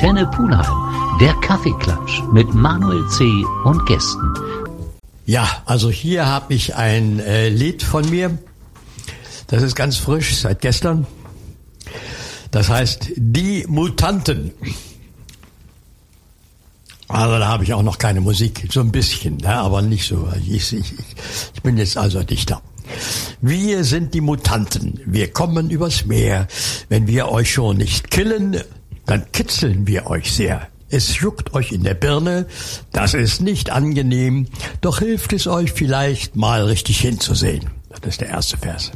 Antenne Pulheim, der Kaffeeklatsch mit Manuel C. und Gästen. Ja, also hier habe ich ein äh, Lied von mir. Das ist ganz frisch, seit gestern. Das heißt Die Mutanten. Also da habe ich auch noch keine Musik, so ein bisschen, ne, aber nicht so. Ich, ich, ich bin jetzt also Dichter. Wir sind die Mutanten, wir kommen übers Meer. Wenn wir euch schon nicht killen, dann kitzeln wir euch sehr. Es juckt euch in der Birne, das ist nicht angenehm, doch hilft es euch vielleicht mal richtig hinzusehen. Das ist der erste Vers.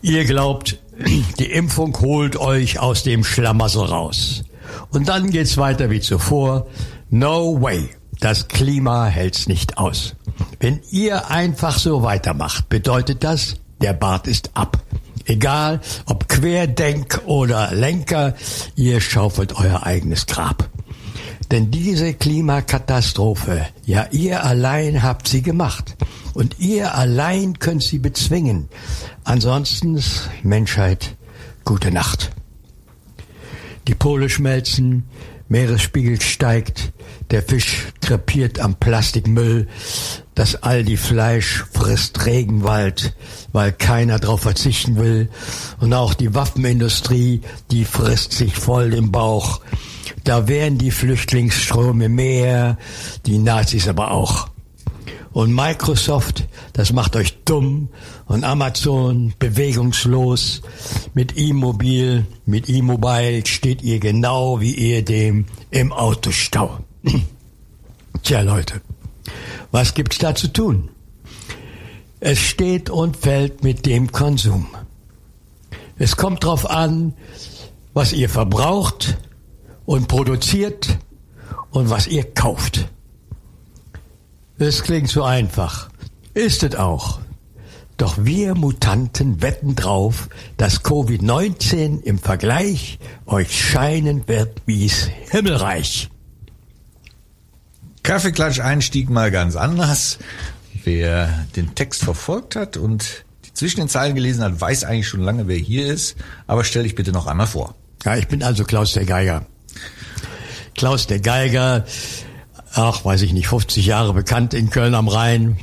Ihr glaubt, die Impfung holt euch aus dem Schlamassel raus. Und dann geht's weiter wie zuvor. No way. Das Klima hält's nicht aus. Wenn ihr einfach so weitermacht, bedeutet das, der Bart ist ab. Egal, ob Querdenk oder Lenker, ihr schaufelt euer eigenes Grab. Denn diese Klimakatastrophe, ja, ihr allein habt sie gemacht. Und ihr allein könnt sie bezwingen. Ansonsten, Menschheit, gute Nacht. Die Pole schmelzen, Meeresspiegel steigt, der Fisch krepiert am Plastikmüll, das Aldi-Fleisch frisst Regenwald, weil keiner drauf verzichten will. Und auch die Waffenindustrie, die frisst sich voll im Bauch. Da wären die Flüchtlingsströme mehr, die Nazis aber auch. Und Microsoft, das macht euch dumm. Und Amazon bewegungslos. Mit E-Mobil, mit E-Mobile steht ihr genau wie ihr dem im Autostau. Tja, Leute, was gibt's da zu tun? Es steht und fällt mit dem Konsum. Es kommt drauf an, was ihr verbraucht und produziert und was ihr kauft. Es klingt so einfach. Ist es auch. Doch wir Mutanten wetten drauf, dass Covid-19 im Vergleich euch scheinen wird wie's Himmelreich. Kaffeeklatsch-Einstieg mal ganz anders. Wer den Text verfolgt hat und die zwischen den Zeilen gelesen hat, weiß eigentlich schon lange, wer hier ist. Aber stell dich bitte noch einmal vor. Ja, ich bin also Klaus der Geiger. Klaus der Geiger, ach, weiß ich nicht, 50 Jahre bekannt in Köln am Rhein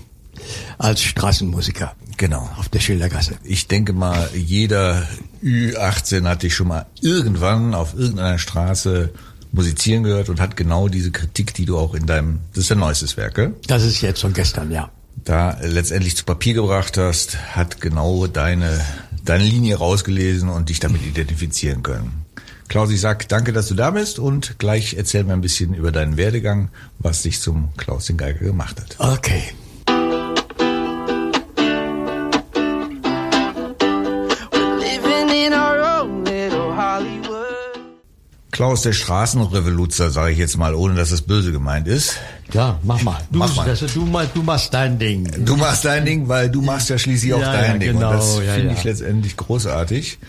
als Straßenmusiker. Genau. Auf der Schildergasse. Ich denke mal, jeder Ü18 hat dich schon mal irgendwann auf irgendeiner Straße musizieren gehört und hat genau diese Kritik, die du auch in deinem, das ist dein neuestes Werk, gell? Das ist jetzt von gestern, ja. Da letztendlich zu Papier gebracht hast, hat genau deine, deine Linie rausgelesen und dich damit identifizieren können. Klaus, ich sag danke, dass du da bist und gleich erzähl mir ein bisschen über deinen Werdegang, was dich zum Klaus den Geiger gemacht hat. Okay. Klaus der Straßenrevoluzer, sage ich jetzt mal, ohne dass es böse gemeint ist. Ja, mach mal. Du, Mach mal. Das, du, du machst dein Ding. Du machst dein Ding, weil du machst ja schließlich auch Ja, dein ja, Ding. genau, und das ja, finde ich letztendlich großartig.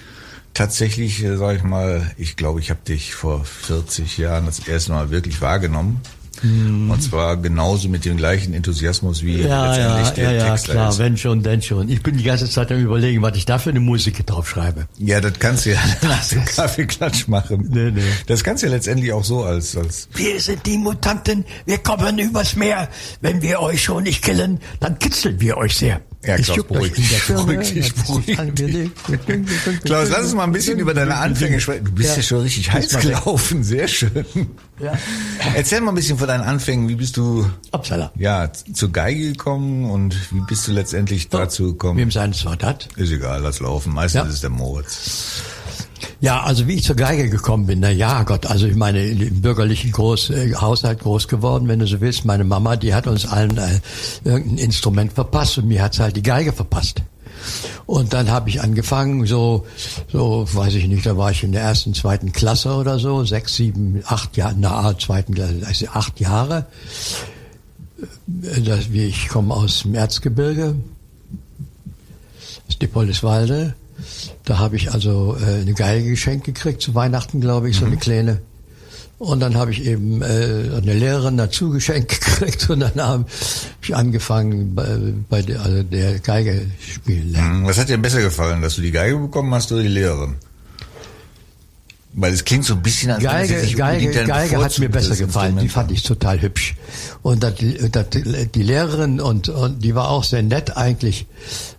Tatsächlich, äh, sage ich mal, ich glaube, ich habe dich vor 40 Jahren das erste Mal wirklich wahrgenommen. Und zwar genauso mit dem gleichen Enthusiasmus wie Mhm. Ja, ja, letztendlich ja, der ja, Texter klar, ist. wenn schon, denn schon. Ich bin die ganze Zeit am überlegen, was ich da für eine Musik drauf schreibe. Ja, das kannst du ja dem ist- Kaffeeklatsch machen. Nee, nee. Das kannst du ja letztendlich auch so als, als Wir sind die Mutanten, wir kommen übers Meer. Wenn wir euch schon nicht killen, dann kitzeln wir euch sehr. Ja, Klaus, euch beruhig dich, beruhig dich, beruhig angenehm. Klaus, lass uns mal ein bisschen über deine Anfänge sprechen. Du bist ja, Ja. schon richtig heiß gelaufen, sehr schön. Ja. Erzähl mal ein bisschen von deinen Anfängen. Wie bist du Upsala. ja zur Geige gekommen und wie bist du letztendlich dazu gekommen? Wem seines Wort hat. Ist egal, lass laufen. Meistens Ja. ist es der Moritz. Ja, also wie ich zur Geige gekommen bin, na ja, Gott, also ich meine, im bürgerlichen Groß, äh, Haushalt groß geworden, wenn du so willst. Meine Mama, die hat uns allen äh, irgendein Instrument verpasst und mir hat's halt die Geige verpasst. Und dann habe ich angefangen, so, so, weiß ich nicht, da war ich in der ersten, zweiten Klasse oder so, sechs, sieben, acht Jahre, na, zweiten Klasse, also acht Jahre. Äh, Das, ich komme aus dem Erzgebirge, aus Dippoldiswalde. Da habe ich also äh, eine Geige geschenkt gekriegt zu Weihnachten, glaube ich, so eine kleine. Und dann habe ich eben äh, eine Lehrerin dazu geschenkt gekriegt und dann habe ich angefangen bei, bei der, also der Geige spielen lernen. Hm, Was hat dir besser gefallen, dass du die Geige bekommen hast oder die Lehrerin? Weil es klingt so ein bisschen, als Geige, es Geige, Geige hat mir besser gefallen. Die fand ich total hübsch. Und das, das, die Lehrerin und, und die war auch sehr nett eigentlich.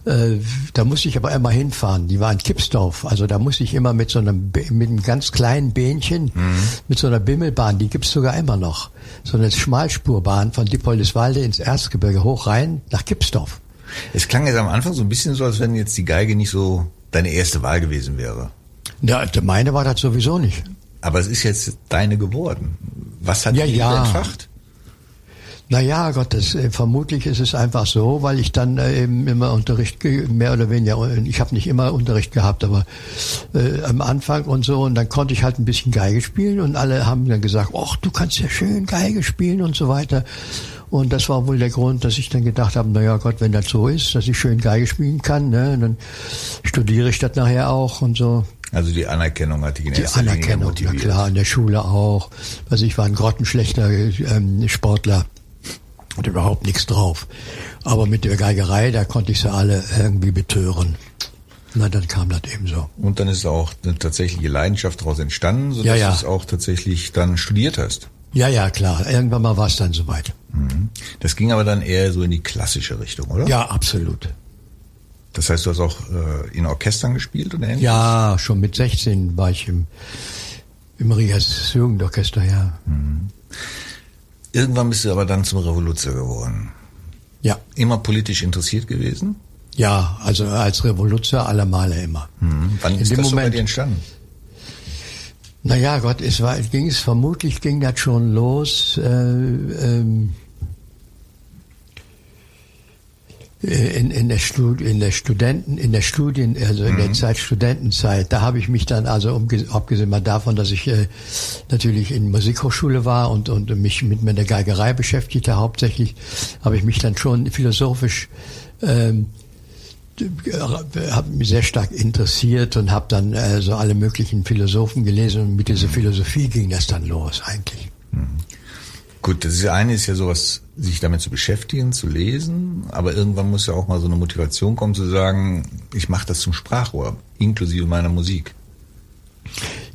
Äh, da musste ich aber immer hinfahren. Die war in Kipsdorf. Also da musste ich immer mit so einem mit einem ganz kleinen Bähnchen, mhm. mit so einer Bimmelbahn. Die gibt's sogar immer noch. So eine Schmalspurbahn von Dippoldiswalde ins Erzgebirge hoch rein nach Kipsdorf. Es klang jetzt am Anfang so ein bisschen so, als wenn jetzt die Geige nicht so deine erste Wahl gewesen wäre. Ja, meine war das sowieso nicht. Aber es ist jetzt deine geworden. Was hat ja, die ja. entfacht? Naja, Gott, das, äh, vermutlich ist es einfach so, weil ich dann äh, eben immer Unterricht, mehr oder weniger, ich habe nicht immer Unterricht gehabt, aber äh, am Anfang und so, und dann konnte ich halt ein bisschen Geige spielen und alle haben dann gesagt, ach, du kannst ja schön Geige spielen und so weiter. Und das war wohl der Grund, dass ich dann gedacht habe, naja Gott, wenn das so ist, dass ich schön Geige spielen kann, ne, dann studiere ich das nachher auch und so. Also die Anerkennung hat die in Die Anerkennung, motiviert. ja klar, in der Schule auch. Also ich war ein grottenschlechter ähm, Sportler. Hatte überhaupt nichts drauf. Aber mit der Geigerei, da konnte ich sie alle irgendwie betören. Na, dann kam das eben so. Und dann ist auch eine tatsächliche Leidenschaft daraus entstanden, sodass Ja, ja. du es auch tatsächlich dann studiert hast. Ja, ja, klar. Irgendwann mal war es dann soweit. Mhm. Das ging aber dann eher so in die klassische Richtung, oder? Ja, absolut. Das heißt, du hast auch äh, in Orchestern gespielt oder ähnliches? Ja, schon mit 16 war ich im, im Rias Jugendorchester, ja. Irgendwann bist du aber dann zum Revoluzer geworden. Ja, Immer politisch interessiert gewesen? ja, also als Revoluzer aller Male immer. Mhm. Wann In ist dem das so bei Moment- dir entstanden? Naja, Gott, es war, ging es vermutlich ging das schon los. Äh, ähm, äh, in, in der Stud in der Studenten in der Studien also in der Zeit Studentenzeit. Da habe ich mich dann also abgesehen mal davon dass ich äh, natürlich in Musikhochschule war und und mich mit der Geigerei beschäftigte hauptsächlich habe ich mich dann schon philosophisch ähm, habe mich sehr stark interessiert und habe dann äh, so alle möglichen Philosophen gelesen und mit dieser Philosophie ging das dann los eigentlich. Gut, das eine ist ja sowas, sich damit zu beschäftigen, zu lesen, aber irgendwann muss ja auch mal so eine Motivation kommen zu sagen, ich mache das zum Sprachrohr, inklusive meiner Musik.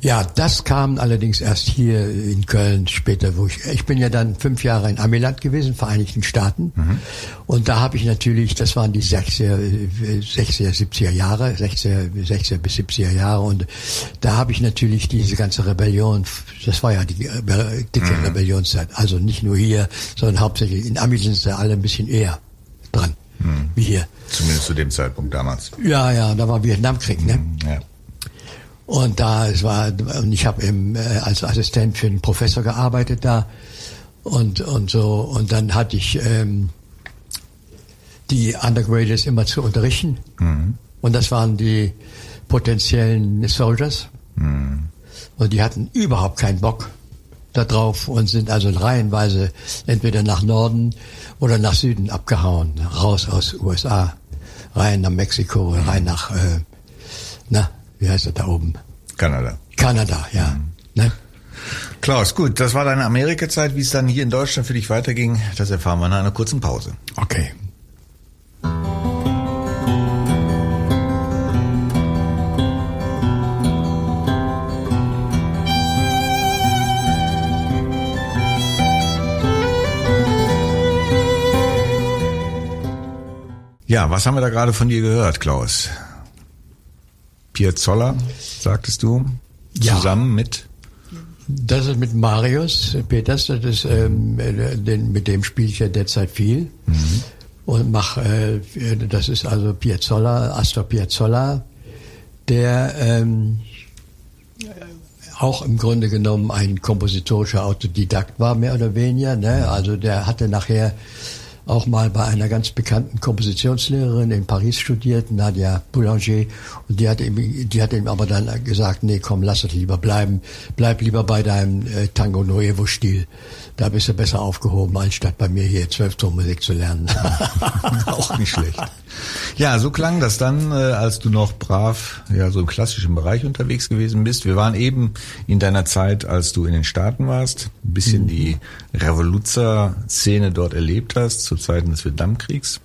Ja, das kam allerdings erst hier in Köln später, wo ich, ich bin ja dann fünf Jahre in Amiland gewesen, Vereinigten Staaten. Und da habe ich natürlich, das waren die 60er, äh, 60er, 70er Jahre, 60er, 60er bis 70er Jahre. Und da habe ich natürlich diese ganze Rebellion, das war ja die dicke Rebellionszeit. Also nicht nur hier, sondern hauptsächlich in Amiland sind sie alle ein bisschen eher dran, wie hier. Zumindest zu dem Zeitpunkt damals. Ja, ja, da war Vietnamkrieg, ne? Ja. Und da es war und ich habe eben äh, als Assistent für einen Professor gearbeitet da. Und und so und dann hatte ich ähm, die Undergraduates immer zu unterrichten. Und das waren die potenziellen Soldiers. Und die hatten überhaupt keinen Bock da drauf und sind also reihenweise entweder nach Norden oder nach Süden abgehauen, raus aus USA, rein nach Mexiko, rein nach äh, na, wie heißt das da oben? Kanada. Kanada, ja. Ne? Klaus, gut, das war deine Amerika-Zeit. Wie es dann hier in Deutschland für dich weiterging, das erfahren wir nach einer kurzen Pause. Okay. Ja, was haben wir da gerade von dir gehört, Klaus? Piazzolla, sagtest du? Ja. Zusammen mit? Das ist mit Marius Peters, das ist, ähm, äh, den, mit dem spiele ich ja derzeit viel. Und mach, äh, das ist also Piazzolla, Astor Piazzolla, der ähm, auch im Grunde genommen ein kompositorischer Autodidakt war, mehr oder weniger. Ne? Also der hatte nachher auch mal bei einer ganz bekannten Kompositionslehrerin in Paris studiert, Nadia Boulanger, und die hat ihm, die hat ihm aber dann gesagt, nee, komm, lass es lieber bleiben, bleib lieber bei deinem äh, Tango Nuevo Stil. Da bist du besser aufgehoben, als statt bei mir hier Zwölftonmusik zu lernen. Auch nicht schlecht. Ja, so klang das dann, äh, als du noch brav ja so im klassischen Bereich unterwegs gewesen bist. Wir waren eben in deiner Zeit, als du in den Staaten warst, ein bisschen die Revoluzer-Szene dort erlebt hast, zu Zeiten des Vietnamkriegs.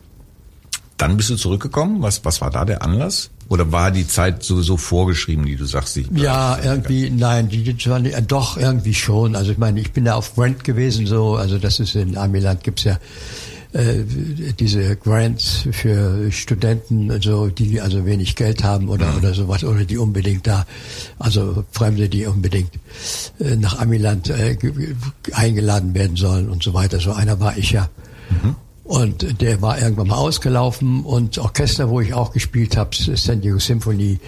Dann bist du zurückgekommen. Was, was war da der Anlass? Oder war die Zeit sowieso vorgeschrieben, die du sagst? Die Ja, irgendwie, nein, die, die waren, äh, doch, irgendwie schon. Also ich meine, ich bin da auf Grant gewesen, so, also das ist in Amiland gibt's ja diese Grants für Studenten, so, die also wenig Geld haben oder, oder sowas, oder die unbedingt da, also Fremde, die unbedingt äh, nach Amiland äh, ge- eingeladen werden sollen und so weiter. So einer war ich ja. Und der war irgendwann mal ausgelaufen und Orchester, wo ich auch gespielt habe, San Diego Symphony,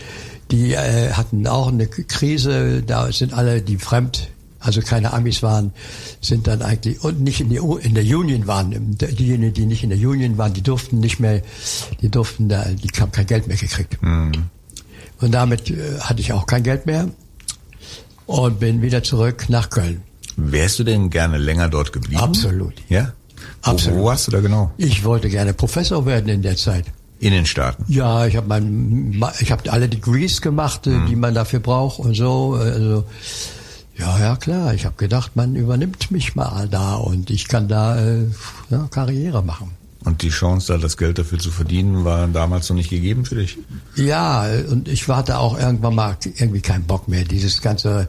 die äh, hatten auch eine Krise. Da sind alle, die fremd, also keine Amis waren, sind dann eigentlich und nicht in, die, in der Union waren. Diejenigen, die nicht in der Union waren, die durften nicht mehr, die durften da, die haben kein Geld mehr gekriegt. Und damit äh, hatte ich auch kein Geld mehr und bin wieder zurück nach Köln. Wärst du denn gerne länger dort geblieben? Absolut. Ja? Absolut. Wo, wo warst du da genau? Ich wollte gerne Professor werden in der Zeit. In den Staaten. Ja, ich habe mein, ich habe alle Degrees gemacht, äh, die man dafür braucht und so. Also, ja, ja klar. Ich habe gedacht, man übernimmt mich mal da und ich kann da äh, ja, Karriere machen. Und die Chance, da das Geld dafür zu verdienen, war damals noch nicht gegeben für dich? Ja, und ich hatte auch irgendwann mal irgendwie keinen Bock mehr, dieses ganze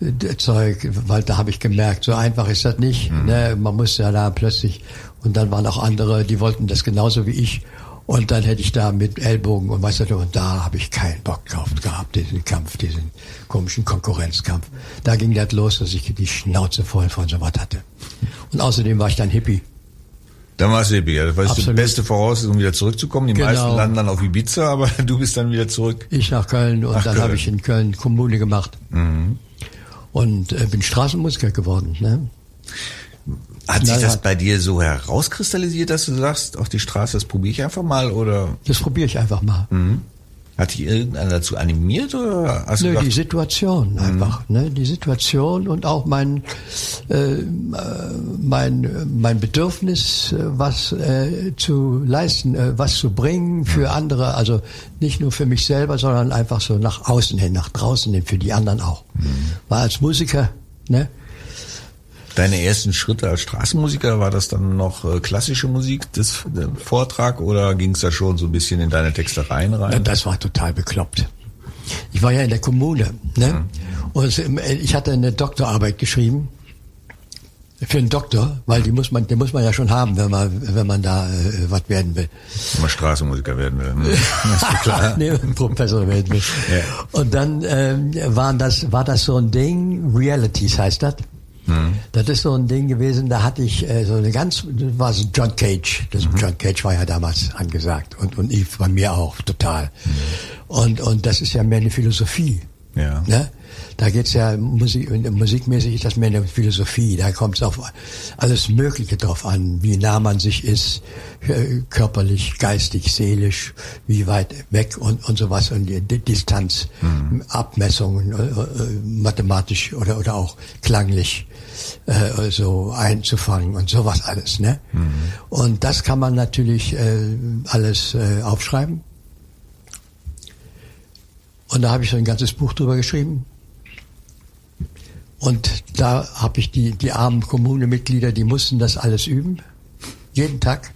äh, Zeug, weil da habe ich gemerkt, so einfach ist das nicht. Ne? Man muss ja da plötzlich, und dann waren auch andere, die wollten das genauso wie ich. Und dann hätte ich da mit Ellbogen und weißt du, und da habe ich keinen Bock drauf gehabt, diesen Kampf, diesen komischen Konkurrenzkampf. Da ging das los, dass ich die Schnauze voll von so was hatte. Und außerdem war ich dann Hippie. Dann war es Hippie. ja. Das war die Absolut. beste Voraussetzung, um wieder zurückzukommen. Die Genau. meisten landen dann auf Ibiza, aber du bist dann wieder zurück. Ich nach Köln und Nach dann habe ich in Köln Kommune gemacht. Und äh, bin Straßenmusiker geworden. Ne? Hat sich das bei dir so herauskristallisiert, dass du sagst, auf die Straße, das probiere ich einfach mal? Oder Das probiere ich einfach mal. hat dich irgendeiner dazu animiert? Oder hast Nö, die gedacht, Situation einfach, ne? Die Situation und auch mein äh, mein mein Bedürfnis, äh, was äh, zu leisten, äh, was zu bringen für andere, also nicht nur für mich selber, sondern einfach so nach außen hin, nach draußen hin, für die anderen auch. War als Musiker, ne? Deine ersten Schritte als Straßenmusiker, war das dann noch äh, klassische Musik, das der Vortrag, oder ging es da schon so ein bisschen in deine Textereien rein? das war total bekloppt. Ich war ja in der Kommune, ne? Und ich hatte eine Doktorarbeit geschrieben für einen Doktor, weil die muss man, den muss man ja schon haben, wenn man, wenn man da äh, was werden will. Wenn man Straßenmusiker werden will. Hm. Das ist klar. nee, Professor werden will. Ja. Und dann ähm, waren das, war das so ein Ding, Realities heißt das. Das ist so ein Ding gewesen, da hatte ich äh, so eine ganz, das war so John Cage. Das, John Cage war ja damals angesagt und, und Eve bei mir auch, total. Und, und das ist ja mehr eine Philosophie. Ja. Ne? Da geht's ja Musik, musikmäßig ist das mehr eine Philosophie. Da kommt es auf alles Mögliche drauf an, wie nah man sich ist, äh, körperlich, geistig, seelisch, wie weit weg und, und sowas und die Distanz, Abmessungen, äh, äh, mathematisch oder oder auch klanglich äh, so einzufangen und sowas alles. Ne? Und das kann man natürlich äh, alles äh, aufschreiben. Und da habe ich so ein ganzes Buch drüber geschrieben. Und da habe ich die, die armen Kommunemitglieder, die mussten das alles üben. Jeden Tag.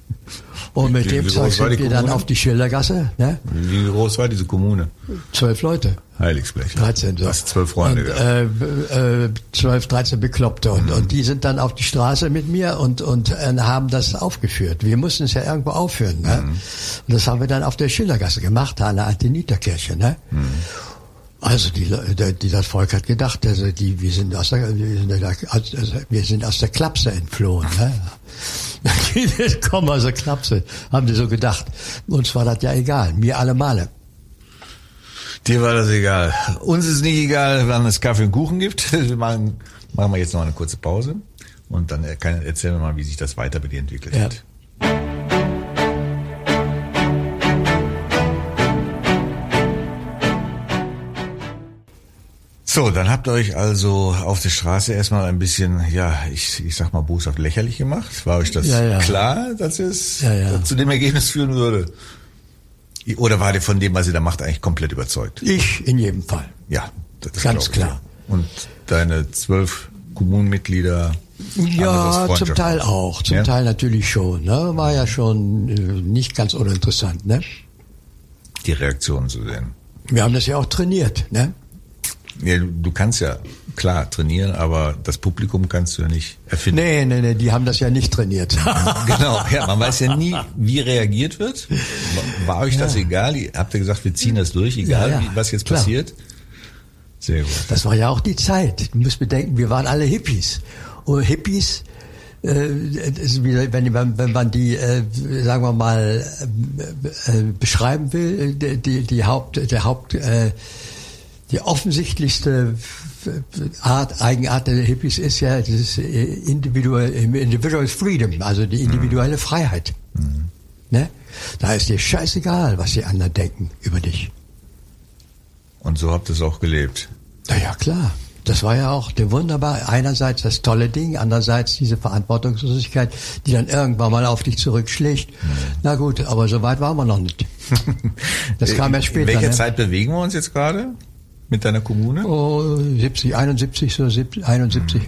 Und mit dem Zeug sind die wir dann Kommune? auf die Schildergasse. Ne? Wie groß war diese Kommune? Zwölf Leute. Heiligsblech. 13 so. Hast zwölf Freunde und, äh, äh, 12, 13 Bekloppte und, und die sind dann auf die Straße mit mir und, und äh, haben das aufgeführt. Wir mussten es ja irgendwo aufführen. Ne? Und das haben wir dann auf der Schildergasse gemacht, an der Anteniterkirche. Ne? Also die, Le- die, das Volk hat gedacht, also die, wir sind aus der, wir sind, da- also wir sind aus der Klapse entflohen. Ne? Komm aus der Klapse, haben die so gedacht. Uns war das ja egal, mir alle Male. Dir war das egal. Uns ist nicht egal, wann es Kaffee und Kuchen gibt. Wir machen, machen wir jetzt noch eine kurze Pause und dann kann, erzählen wir mal, wie sich das weiter bei dir entwickelt Ja. hat. So, dann habt ihr euch also auf der Straße erstmal ein bisschen, ja, ich, ich sag mal boshaft lächerlich gemacht. War euch das Ja, ja. klar, dass es Ja, zu dem Ergebnis führen würde? Oder war der von dem, was ihr da macht, eigentlich komplett überzeugt? Ich in jedem Fall. Ja, das Ganz klar. Und deine zwölf Kommunenmitglieder? Ja, zum Teil auch. Zum Ja? Teil natürlich schon. Ne? War ja schon äh, nicht ganz uninteressant. Ne? die Reaktionen zu sehen. Wir haben das ja auch trainiert, ne? Ja, du, du kannst ja klar trainieren, aber das Publikum kannst du ja nicht erfinden. Nee, nee, nee, die haben das ja nicht trainiert. genau, ja, man weiß ja nie, wie reagiert wird. War euch das egal? Habt ihr gesagt, wir ziehen das durch, egal Ja, ja, was jetzt klar. passiert? Sehr gut. Das war ja auch die Zeit. Du musst bedenken, wir waren alle Hippies. Und Hippies, äh, wenn, man die, äh, sagen wir mal, äh, beschreiben will, die, die, Haupt, der Haupt, die offensichtlichste Art, Eigenart der Hippies ist ja dieses äh, individuelle, individual freedom, also die individuelle Freiheit. Ne? Da ist dir scheißegal, was die anderen denken über dich. Und so habt ihr es auch gelebt. Na ja, klar. Das war ja auch der wunderbar, einerseits das tolle Ding, andererseits diese Verantwortungslosigkeit, die dann irgendwann mal auf dich zurückschlägt. Na gut, aber so weit waren wir noch nicht. Das kam In später. welcher ne? Zeit bewegen wir uns jetzt gerade? Mit deiner Kommune? Oh, 70, 71, so 70, 71,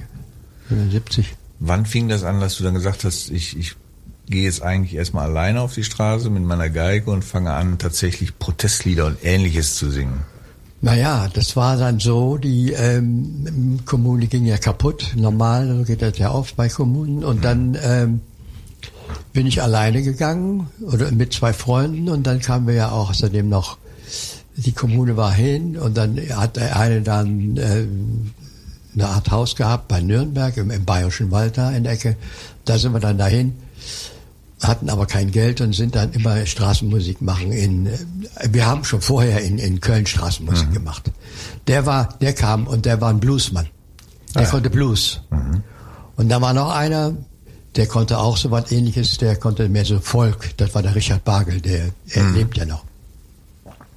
71. Wann fing das an, dass du dann gesagt hast, ich, ich gehe jetzt eigentlich erstmal alleine auf die Straße mit meiner Geige und fange an, tatsächlich Protestlieder und ähnliches zu singen? Naja, das war dann so, die ähm, Kommune ging ja kaputt, normal, so geht das ja oft bei Kommunen. Und dann ähm, bin ich alleine gegangen oder mit zwei Freunden und dann kamen wir ja auch außerdem noch, die Kommune war hin und dann hat der eine dann äh, eine Art Haus gehabt bei Nürnberg im, im Bayerischen Wald da in der Ecke. Da sind wir dann dahin hatten aber kein Geld und sind dann immer Straßenmusik machen in äh, wir haben schon vorher in, in Köln Straßenmusik gemacht. Der war, der kam und der war ein Bluesmann. Der konnte Blues. Und da war noch einer, der konnte auch so was ähnliches, der konnte mehr so Volk, das war der Richard Bagel, der er lebt ja noch.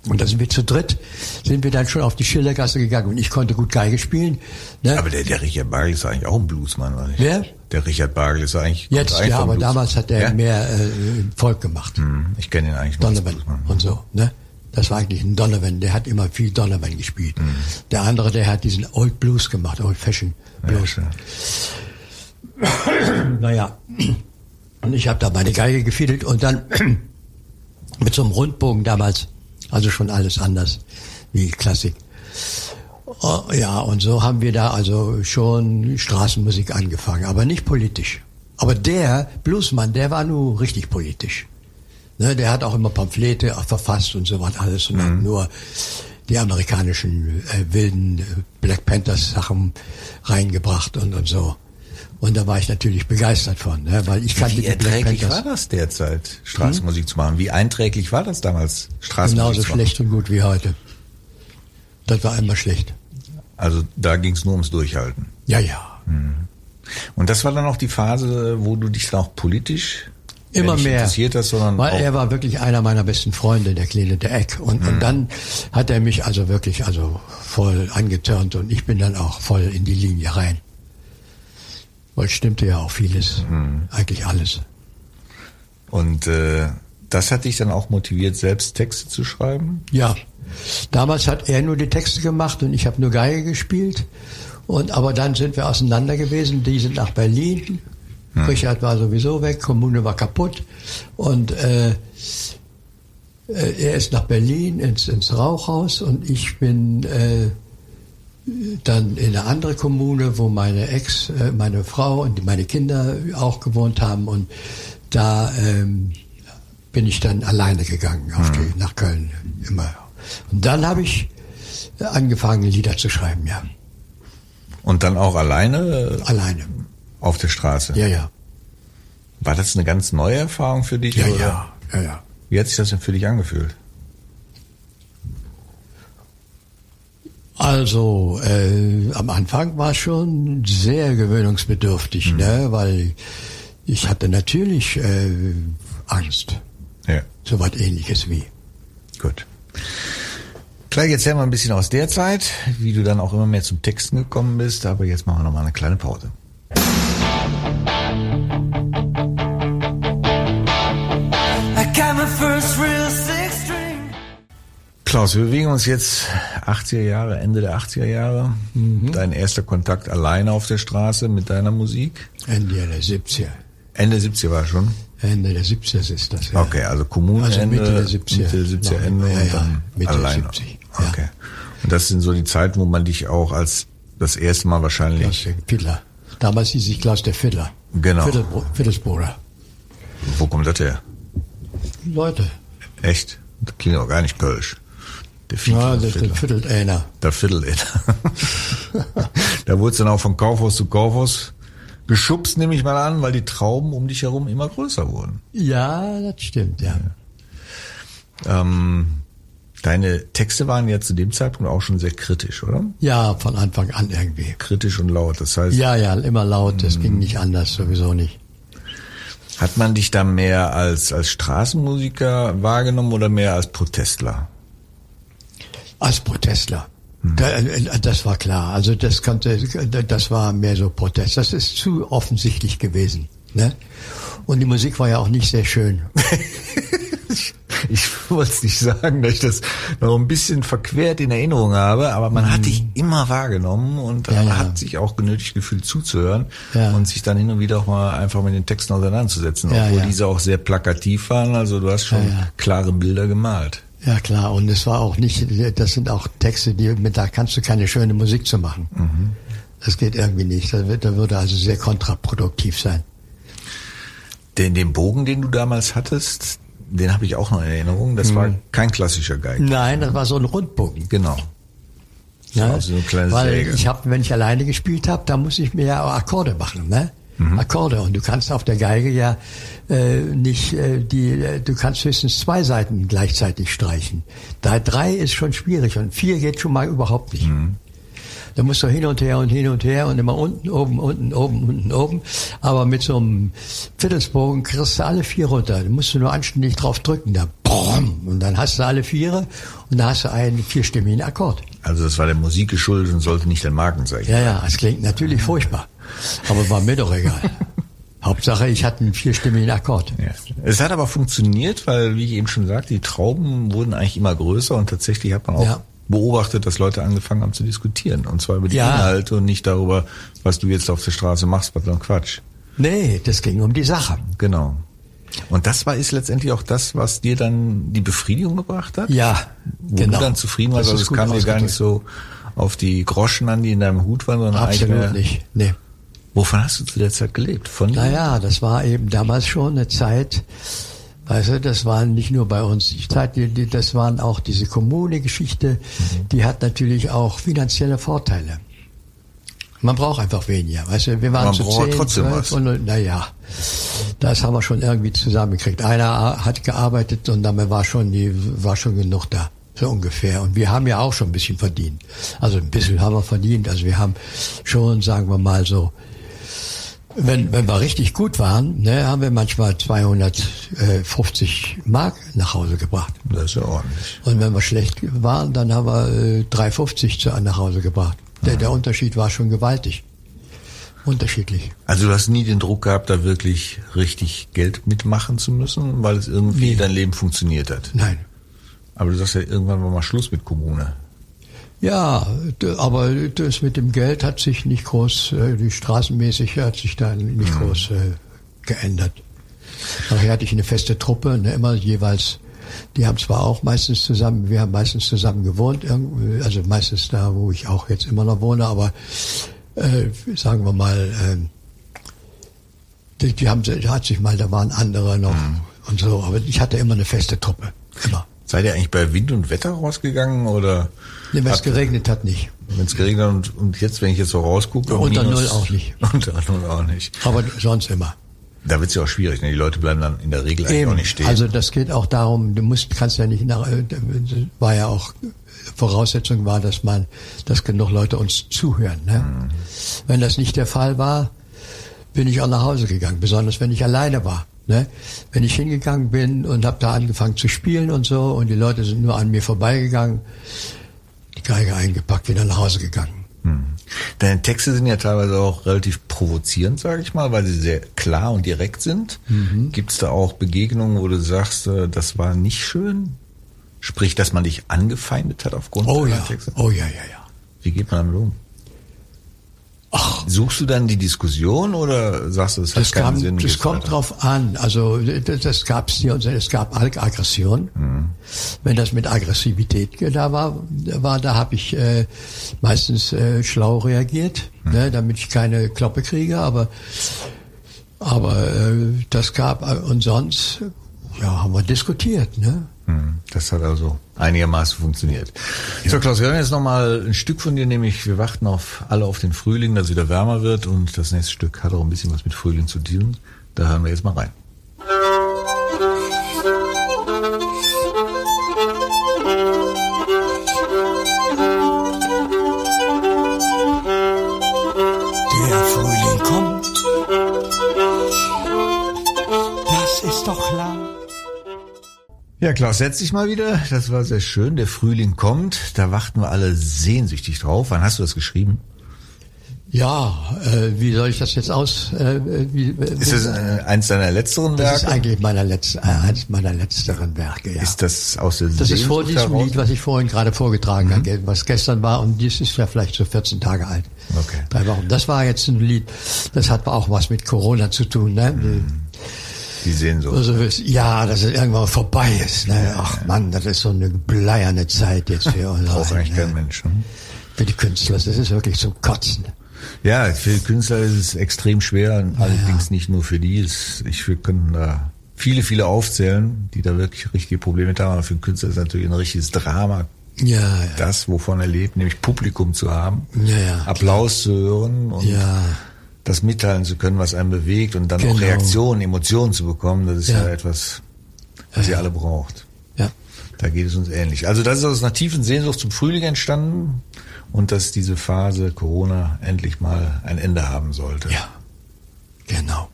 Und da sind wir zu dritt, sind wir dann schon auf die Schildergasse gegangen und ich konnte gut Geige spielen. Ne? Aber der, der Richard Bagel ist eigentlich auch ein Bluesmann, oder nicht? Wer? Der Richard Bagel ist eigentlich. Jetzt, eigentlich ja, aber Blues. damals hat er Ja? mehr äh, Volk gemacht. Hm, Ich kenne ihn eigentlich nur Donovan und so, ne? Das war eigentlich ein Donovan, der hat immer viel Donovan gespielt. Mhm. Der andere, der hat diesen Old Blues gemacht, Old Fashion Ja, Blues. schön. naja, und ich habe da meine Geige gefiedelt und dann mit so einem Rundbogen damals, also schon alles anders wie Klassik. Oh, Ja, und so haben wir da also schon Straßenmusik angefangen, aber nicht politisch. Aber der Bluesmann, der war nur richtig politisch. Ne, der hat auch immer Pamphlete verfasst und so was alles und hat nur die amerikanischen äh, wilden Black Panthers Sachen reingebracht und, und so. Und da war ich natürlich begeistert von, ne, weil ich kannte Wie Black Panthers war das derzeit, Straßenmusik zu machen? Wie einträglich war das damals, Straßenmusik genauso zu machen? schlecht und gut wie heute. Das war immer schlecht. Also da ging es nur ums Durchhalten. Ja, ja. Und das war dann auch die Phase, wo du dich dann auch politisch Immer mehr. interessiert hast, sondern Weil er war wirklich einer meiner besten Freunde, der kleine der Eck. Und, Mhm. und dann hat er mich also wirklich also voll angetörnt und ich bin dann auch voll in die Linie rein. Weil stimmte ja auch vieles, Mhm. eigentlich alles. und äh, das hat dich dann auch motiviert, selbst Texte zu schreiben? Ja, damals hat er nur die Texte gemacht und ich habe nur Geige gespielt. Und aber dann sind wir auseinander gewesen. Die sind nach Berlin. Richard war sowieso weg, Kommune war kaputt und äh, äh, er ist nach Berlin ins, ins Rauchhaus und ich bin äh, dann in eine andere Kommune, wo meine Ex, äh, meine Frau und meine Kinder auch gewohnt haben und da ähm, bin ich dann alleine gegangen die, nach Köln immer. Und dann habe ich angefangen Lieder zu schreiben, ja, Und dann auch alleine alleine. auf der Straße? Ja, ja, War das eine ganz neue Erfahrung für dich? ja, oder? ja, ja, ja. Wie hat sich das denn für dich angefühlt? Also äh, am Anfang war es schon sehr gewöhnungsbedürftig, ne, weil ich hatte natürlich äh, Angst, Ja, so was Ähnliches wie. gut. Gleich erzähl mal ein bisschen aus der Zeit, wie du dann auch immer mehr zum Texten gekommen bist, aber jetzt machen wir noch mal eine kleine Pause. I Klaus, wir bewegen uns jetzt 80er Jahre, Ende der 80er Jahre. Dein erster Kontakt alleine auf der Straße mit deiner Musik. Ende der 70er. Ende 70er war schon. Ende der 70er ist das. Ja. Okay, also Kommune Also Ende, Mitte der 70er. Mitte der 70er Ende Ja, und ja, dann Mitte der alleine. 70, ja. Okay. Und das sind so die Zeiten, wo man dich auch als das erste Mal wahrscheinlich. Klaus der Fiddler. Damals hieß ich Klaus der Fiddler. Genau. Fiddlesbruder. Wo kommt das her? Leute. Echt? Das klingt auch gar nicht kölsch. Der Fiedler, Ja, der das, Fiddler. das fiddelt einer. Der Fiddle. da wurde es dann auch von Kaufhaus zu Kaufhaus geschubst, nehme ich mal an, weil die Trauben um dich herum immer größer wurden. Ja, das stimmt, ja. Ähm, deine Texte waren ja zu dem Zeitpunkt auch schon sehr kritisch, oder? Ja, von Anfang an irgendwie. Kritisch und laut. Das heißt, Ja, ja, immer laut, das Mhm. ging nicht anders, sowieso nicht. hat man dich da mehr als, als Straßenmusiker wahrgenommen oder mehr als Protestler? Als Protestler. Da, äh, das war klar. Also das konnte, das war mehr so Protest. Das ist zu offensichtlich gewesen. Ne? Und die Musik war ja auch nicht sehr schön. Ich wollte es nicht sagen, dass ich das noch ein bisschen verquert in Erinnerung habe, aber man hat dich immer wahrgenommen und Mhm. Ja, man ja. hat sich auch genötigt gefühlt zuzuhören Ja. und sich dann hin und wieder auch mal einfach mit den Texten auseinanderzusetzen, obwohl diese auch sehr plakativ waren. Also du hast schon klare Bilder gemalt. Ja klar, und es war auch nicht, das sind auch Texte, die mit da kannst du keine schöne Musik zu machen. Mhm. Das geht irgendwie nicht. Das, wird, das würde also sehr kontraproduktiv sein. Den, den Bogen, den du damals hattest, den habe ich auch noch in Erinnerung. Das war kein klassischer Geig. Nein, das war so ein Rundbogen. Genau. Ne? war so eine kleine Weil Säge. ich habe, wenn ich alleine gespielt habe, da muss ich mir ja auch Akkorde machen, ne? Mhm. Akkorde und du kannst auf der Geige ja äh, nicht äh, die, äh, du kannst höchstens zwei Seiten gleichzeitig streichen. Da drei ist schon schwierig und vier geht schon mal überhaupt nicht. Mhm. Da musst du hin und her und hin und her und immer unten, oben, unten, oben, unten, oben. Aber mit so einem Viertelsbogen kriegst du alle vier runter. Da musst du nur anständig drauf drücken. Da, brumm, und dann hast du alle Viere und da hast du einen vierstimmigen Akkord. Also das war der Musik geschuldet und sollte nicht der Markenzeichen. Ja, ja, es klingt natürlich furchtbar. Aber war mir doch egal. Hauptsache, ich hatte einen vierstimmigen Akkord. Ja. Es hat aber funktioniert, weil, wie ich eben schon sagte, die Trauben wurden eigentlich immer größer und tatsächlich hat man auch Ja. beobachtet, dass Leute angefangen haben zu diskutieren. Und zwar über die Ja. Inhalte und nicht darüber, was du jetzt auf der Straße machst, was dann Quatsch. Nee, das ging um die Sache. Genau. Und das war ist letztendlich auch das, was dir dann die Befriedigung gebracht hat? Ja, Wo genau. du dann zufrieden warst, also es kam dir gar nicht so auf die Groschen an, die in deinem Hut waren, sondern eigentlich Absolut mehr, nicht. Nee. Wovon hast du zu der Zeit gelebt? Von Naja, das war eben damals schon eine Zeit, weißt du, das waren nicht nur bei uns die Zeit, das waren auch diese Kommune-Geschichte, die hat natürlich auch finanzielle Vorteile. Man braucht einfach weniger, weißt du, wir waren Man zu braucht zehn, trotzdem zwölf was. und naja, das haben wir schon irgendwie zusammengekriegt. Einer hat gearbeitet und damit war schon die, war schon genug da. So ungefähr. Und wir haben ja auch schon ein bisschen verdient. Also ein bisschen haben wir verdient. Also wir haben schon, sagen wir mal so, wenn, wenn wir richtig gut waren, ne, haben wir manchmal 250 Mark nach Hause gebracht. Das ist ja ordentlich. Und wenn wir schlecht waren, dann haben wir äh, 350 zu, nach Hause gebracht. Der, der Unterschied war schon gewaltig. Unterschiedlich. Also du hast nie den Druck gehabt, da wirklich richtig Geld mitmachen zu müssen, weil es irgendwie Nee. dein Leben funktioniert hat. Nein. Aber du sagst ja, irgendwann war mal Schluss mit Kommune. Ja, aber das mit dem Geld hat sich nicht groß, äh, die straßenmäßig hat sich da nicht groß äh, geändert. Nachher hatte ich eine feste Truppe, ne, immer jeweils, die haben zwar auch meistens zusammen, wir haben meistens zusammen gewohnt, also meistens da, wo ich auch jetzt immer noch wohne, aber äh, sagen wir mal, äh, die, die haben, da hat sich mal, da waren andere noch und so, aber ich hatte immer eine feste Truppe, immer. Seid ihr eigentlich bei Wind und Wetter rausgegangen oder Wenn es geregnet hat, nicht. wenn es geregnet hat und, und jetzt, wenn ich jetzt so rausgucke, Unter minus- Null auch nicht. Unter Null auch nicht. Aber sonst immer. Da wird's ja auch schwierig, ne? Die Leute bleiben dann in der Regel eigentlich auch nicht stehen. Also das geht auch darum, du musst, kannst ja nicht nach, äh, war ja auch Voraussetzung war, dass man, dass genug Leute uns zuhören. Ne? Mhm. Wenn das nicht der Fall war, bin ich auch nach Hause gegangen, besonders wenn ich alleine war. Ne? Wenn ich hingegangen bin und habe da angefangen zu spielen und so und die Leute sind nur an mir vorbeigegangen, die Geige eingepackt, wieder nach Hause gegangen. Deine Texte sind ja teilweise auch relativ provozierend, sage ich mal, weil sie sehr klar und direkt sind. Mhm. Gibt's da auch Begegnungen, wo du sagst, äh, das war nicht schön? Sprich, dass man dich angefeindet hat aufgrund Oh deiner ja, Texte? oh ja, ja, ja. Wie geht man damit um? Suchst du dann die Diskussion oder sagst du, das hat Das, keinen kam, Sinn? das geht's kommt weiter? drauf an. Also das, das gab es hier und es gab Ag- Aggression. Mhm. Wenn das mit Aggressivität da war, war da habe ich äh, meistens äh, schlau reagiert, Mhm. ne, damit ich keine Kloppe kriege. Aber aber äh, das gab äh, und sonst ja haben wir diskutiert. Ne? Hm, Das hat also einigermaßen funktioniert. So, Klaus, wir hören jetzt nochmal ein Stück von dir, nämlich wir warten auf alle auf den Frühling, dass es wieder wärmer wird und das nächste Stück hat auch ein bisschen was mit Frühling zu tun. Da hören wir jetzt mal rein. Ja, Klaus, setz dich mal wieder. Das war sehr schön. Der Frühling kommt. Da warten wir alle sehnsüchtig drauf. Wann hast du das geschrieben? Ja, äh, wie soll ich das jetzt aus? Äh, wie, Ist das äh, eins deiner letzteren das ist Werke? eigentlich meiner letzten, äh, eines meiner letzteren Werke. Ja. Ist das aus der Das ist vor diesem heraus? Lied, was ich vorhin gerade vorgetragen habe, was gestern war und dies ist ja vielleicht so 14 Tage alt. Okay. Drei Wochen. Das war jetzt ein Lied, das hat auch was mit Corona zu tun. Ne? Die Sehnsucht. Also, ja, dass es irgendwann vorbei ist. Ne? Ach Mann, das ist so eine bleierne Zeit jetzt für uns. Braucht eigentlich ne? kein Mensch. Ne? Für die Künstler, das ist wirklich zum Kotzen. Ja, für die Künstler ist es extrem schwer, allerdings nicht nur für die. Ich, wir könnten da viele, viele aufzählen, die da wirklich richtige Probleme mit haben. Aber für den Künstler ist es natürlich ein richtiges Drama, Ja, ja. das, wovon er lebt, nämlich Publikum zu haben, Ja, ja. Applaus zu hören und Ja. Das mitteilen zu können, was einen bewegt und dann auch Genau. Reaktionen, Emotionen zu bekommen. Das ist ja, Ja. etwas, was ihr alle braucht. ja. Da geht es uns ähnlich. Also das ist aus einer tiefen Sehnsucht zum Frühling entstanden und dass diese Phase Corona endlich mal ein Ende haben sollte. Ja, genau.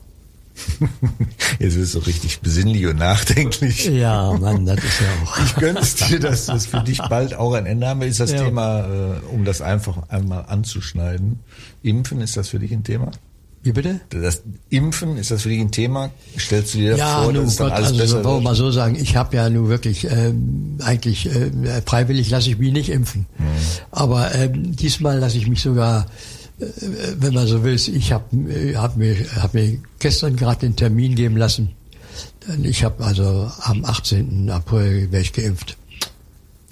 Jetzt wirst du richtig besinnlich und nachdenklich. Ja, Mann, das ist ja auch. Ich gönn's dir, dass das für dich bald auch ein Ende haben wird. Ist das Ja. Thema, äh, um das einfach einmal anzuschneiden, Impfen, ist das für dich ein Thema? Wie bitte? Das Impfen, ist das für dich ein Thema? Stellst du dir Ja, vor, dass es dann Gott, alles also besser so, wird? mal so sagen, ich habe ja nun wirklich ähm, eigentlich äh, freiwillig lasse ich mich nicht impfen. Mhm. Aber ähm, diesmal lasse ich mich sogar, äh, wenn man so will, ich habe hab mir, hab mir gestern gerade den Termin geben lassen. Ich habe also am 18. April wäre ich geimpft.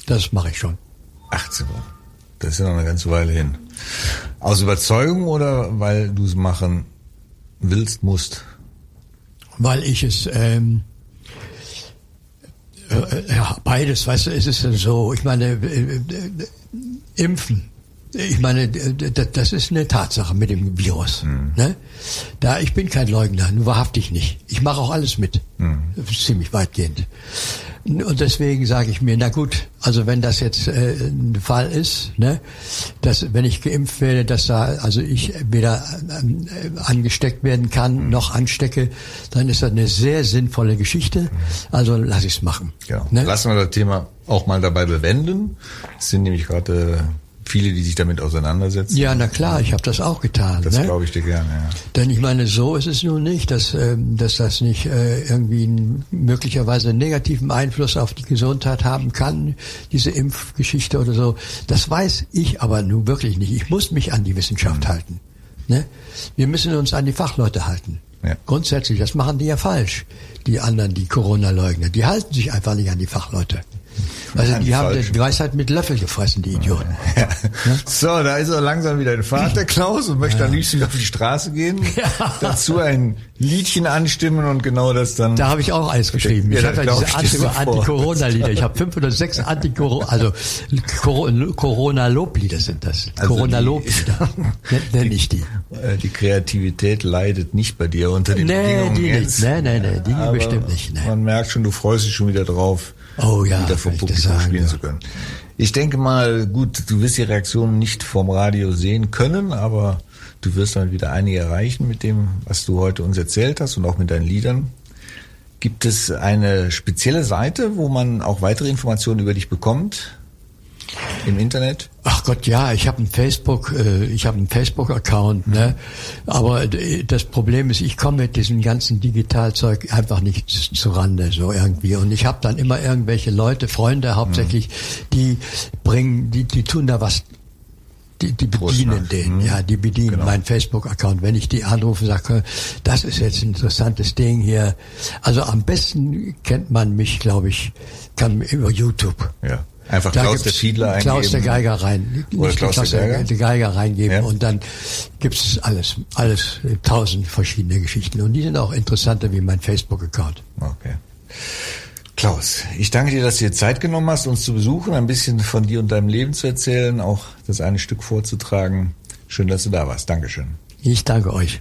Das mache ich schon. 18 Uhr. Das ist ja noch eine ganze Weile hin. Aus Überzeugung oder weil du es machen willst, musst? weil ich es ähm, äh, ja beides, weißt du, es ist so. Ich meine, äh, äh, äh, impfen. Ich meine, das ist eine Tatsache mit dem Virus. Ne? Da ich bin kein Leugner, wahrhaftig nicht. Ich mache auch alles mit, ziemlich weitgehend. Und deswegen sage ich mir, na gut, also wenn das jetzt äh, ein Fall ist, ne, dass wenn ich geimpft werde, dass da also ich weder ähm, äh, angesteckt werden kann noch anstecke, dann ist das eine sehr sinnvolle Geschichte. Also lass ich es machen. Genau. Ne? Lassen wir das Thema auch mal dabei bewenden. Es sind nämlich gerade äh, viele, die sich damit auseinandersetzen. Ja, na klar, ich habe das auch getan. Das ne? glaube ich dir gerne, ja. Denn ich meine, so ist es nun nicht, dass, ähm, dass das nicht äh, irgendwie einen, möglicherweise einen negativen Einfluss auf die Gesundheit haben kann, diese Impfgeschichte oder so. Das weiß ich aber nun wirklich nicht. Ich muss mich an die Wissenschaft halten. Ne? Wir müssen uns an die Fachleute halten. Ja. Grundsätzlich, das machen die ja falsch. Die anderen, die Corona-Leugner, die halten sich einfach nicht an die Fachleute. Also die haben die Weisheit mit Löffel gefressen, die Idioten. Ja. So, da ist er langsam wieder in Fahrt, der Klaus, und möchte am liebsten auf die Straße gehen, Ja. dazu ein Liedchen anstimmen und genau das dann. Da habe ich auch eins geschrieben. Ja, ich habe ja diese Anti-. Anti-Corona-Lieder. Ich habe fünf oder sechs Anti-Corona, also Coro- Corona-Loblieder sind das. Also Corona-Loblieder nenne ich die. Äh, Die Kreativität leidet nicht bei dir unter den Nee, Bedingungen die jetzt. nicht. Nee, nee, nee, die Aber bestimmt nicht. Nee. Man merkt schon, du freust dich schon wieder drauf, Oh ja, wieder vor Publikum sagen, spielen ja. zu können. Ich denke mal, gut, du wirst die Reaktionen nicht vom Radio sehen können, aber du wirst dann wieder einige erreichen mit dem, was du heute uns erzählt hast und auch mit deinen Liedern. Gibt es eine spezielle Seite, wo man auch weitere Informationen über dich bekommt? Im Internet? Ach Gott, ja, ich habe einen Facebook, äh, ich habe einen Facebook-Account, ne? Aber d- das Problem ist, ich komme mit diesem ganzen Digitalzeug einfach nicht zu Rande so irgendwie. Und ich habe dann immer irgendwelche Leute, Freunde hauptsächlich, die bringen, die, die tun da was die, die bedienen den, Mhm. ja, die bedienen Genau. meinen Facebook-Account. Wenn ich die anrufe, sage, das ist jetzt ein interessantes Ding hier. Also am besten kennt man mich, glaube ich, kann über YouTube. Ja. Einfach Klaus der gibt's Fiedler Klaus der eingeben. Geiger rein. Oder Nicht Klaus der Geiger? der Geiger reingeben Ja. und dann gibt es alles, alles, tausend verschiedene Geschichten. Und die sind auch interessanter wie mein Facebook-Account. Okay. Klaus, ich danke dir, dass du dir Zeit genommen hast, uns zu besuchen, ein bisschen von dir und deinem Leben zu erzählen, auch das eine Stück vorzutragen. Schön, dass du da warst. Dankeschön. Ich danke euch.